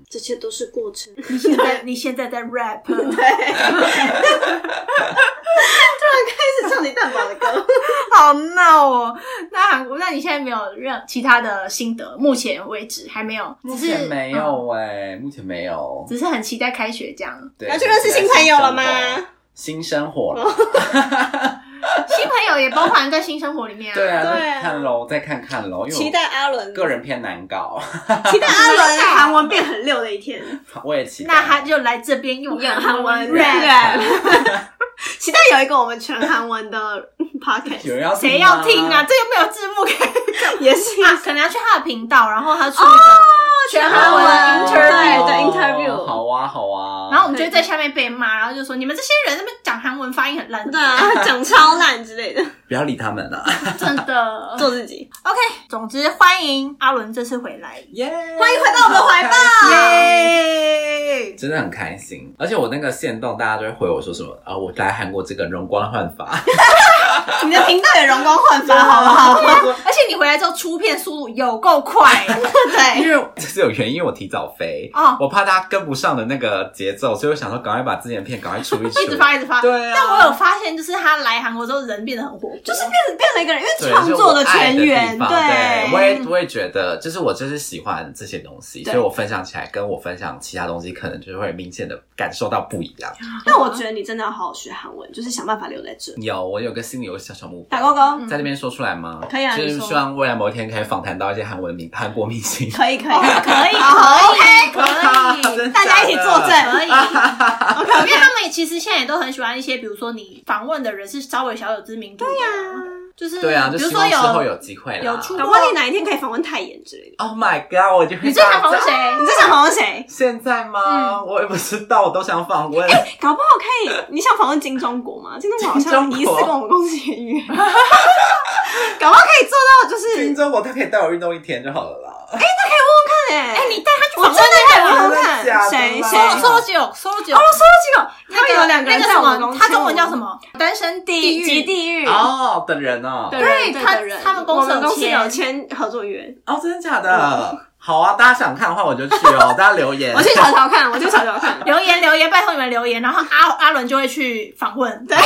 这些都是过程。你现在你现在在 rap，是唱你蛋堡的歌，好闹哦。那韩国，那你现在没有任其他的心得？目前为止还没有，目只是前没嗯有哎、目前没有。只是很期待开学这样。对，要去认识新朋友了吗？新生活了，新朋友也包含在新生活里面啊。对啊，对啊再看喽，再看看喽，因为期我待阿伦，个人偏难搞，期待阿伦韩文变很溜的一天，我也期待。那他就来这边用韩文 rap。期待有一个我们全韩文的 podcast，有人要谁要听啊？这又没有字幕可以看也是啊，可能要去他的频道，然后他出一个全韩文的哦 interview，对对哦 interview 好啊，好啊。然后我们就会在下面被骂，然后就说你们这些人那边讲韩文发音很烂，对啊，讲超烂之类的，不要理他们了，真的。做自己。OK，总之欢迎阿伦这次回来，耶！欢迎回到我们的怀抱。耶！真的很开心，而且我那个线动，大家都会回我说什么啊？我来韩国这个容光焕发，你的频道也容光焕发，好不好？而且你回来之后出片速度有够快，对，因为这是有原因，因为我提早飞，哦。我怕大家跟不上的那个节奏，所以我想说赶快把之前的片赶快出一出，一直发一直发。对啊。但我有发现，就是他来韩国之后人变得很活泼，就是变变了一个人，因为创作的全员，对，我也我也觉得，就是我就是喜欢这些东西，所以我分享起来跟我分享其他东西，可能就会明显的感受到不一样。那我觉得你真的要好好学韩文，就是想办法留在这。有，我有个心里有个小小目打标，勾勾，在那边说出来吗？可以啊就是希望未来某一天可以访谈到一些韩文明韩国明星。可以可以。哦可以好可以。可以，大家一起作证。可以。因为他们其实现在也都很喜欢一些，比如说你访问的人是稍微小有知名度的，对呀，就是对啊，就比如说希望之后有有机会啦。有出搞不好你哪一天可以访问泰妍之类的。Oh my god！我就会你最想访问谁？你最想访问谁？现在吗？我也不知道，我都想访问。搞不好可以，你想访问金钟国吗？金钟国好像金钟国疑似跟我们公司签约，搞不好可以做到，就是金钟国他可以带我运动一天就好了啦。哎，那可以问问看哎哎，你带他去我访问真的可以那个问问看真的假的谁啦谁搜搜九搜九，哦，说这个，他们那个有两个人那个什么，在我们公司，他中文叫什？么？单身地地狱。及地狱哦的人哦，的对他人的人他们公司公司签有签合作约，哦，真的假的？好啊，大家想看的话我就去哦，大家留言。我去瞧瞧看，我去瞧瞧看。留言留言，拜托你们留言，然后阿阿伦就会去访问。对，好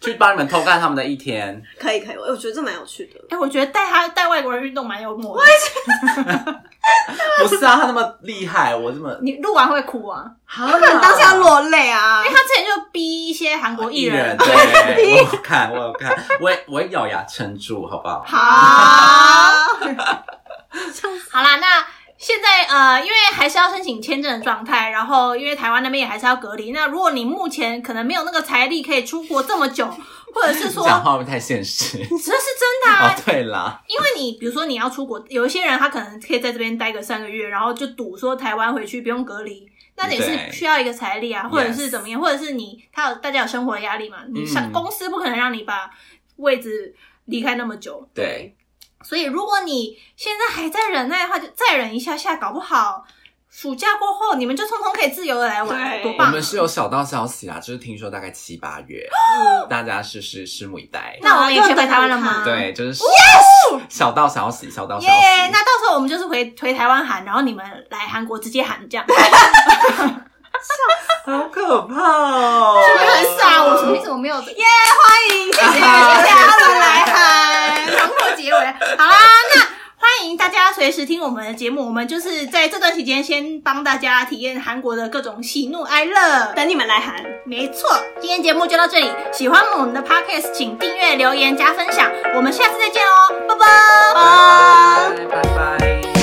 去帮你们偷看他们的一天。可以可以，我我觉得这蛮有趣的。哎，我觉得带他带外国人运动蛮幽默的。不是啊，他那么厉害，我这么你录完会哭啊？他可能当下落泪啊因为，他之前就逼一些韩国艺人。对，我有看，我有看，我我咬牙撑住，好不好？好，好啦，那现在呃，因为还是要申请签证的状态，然后因为台湾那边也还是要隔离。那如果你目前可能没有那个财力可以出国这么久，或者是说，讲话不太现实？这 是真的啊哦，，对啦，因为你比如说你要出国，有一些人他可能可以在这边待个三个月，然后就赌说台湾回去不用隔离。那你是需要一个财力啊，或者是怎么样，或者是你他有大家有生活的压力嘛？你上、嗯公司不可能让你把位置离开那么久，对，所以如果你现在还在忍耐的话，就再忍一下下，搞不好暑假过后你们就通通可以自由的来玩，对多棒！啊我们是有小道消息啦，就是听说大概七八月，大家是是拭目以待。那我们也可以回台湾了吗？对，就是小道消息，小道消息。耶那到时候我们就是回回台湾喊，然后你们来韩国直接喊这样，好可怕哦！是不是很傻？我什么意思？我没有耶，欢迎，谢谢谢谢阿伦来喊，强迫结尾。好啦，那欢迎大家随时听我们的节目，我们就是在这段期间先帮大家体验韩国的各种喜怒哀乐。等你们来喊。没错，今天节目就到这里。喜欢我们的 podcast，请订阅、留言、加分享。我们下次再见哦，拜拜。拜。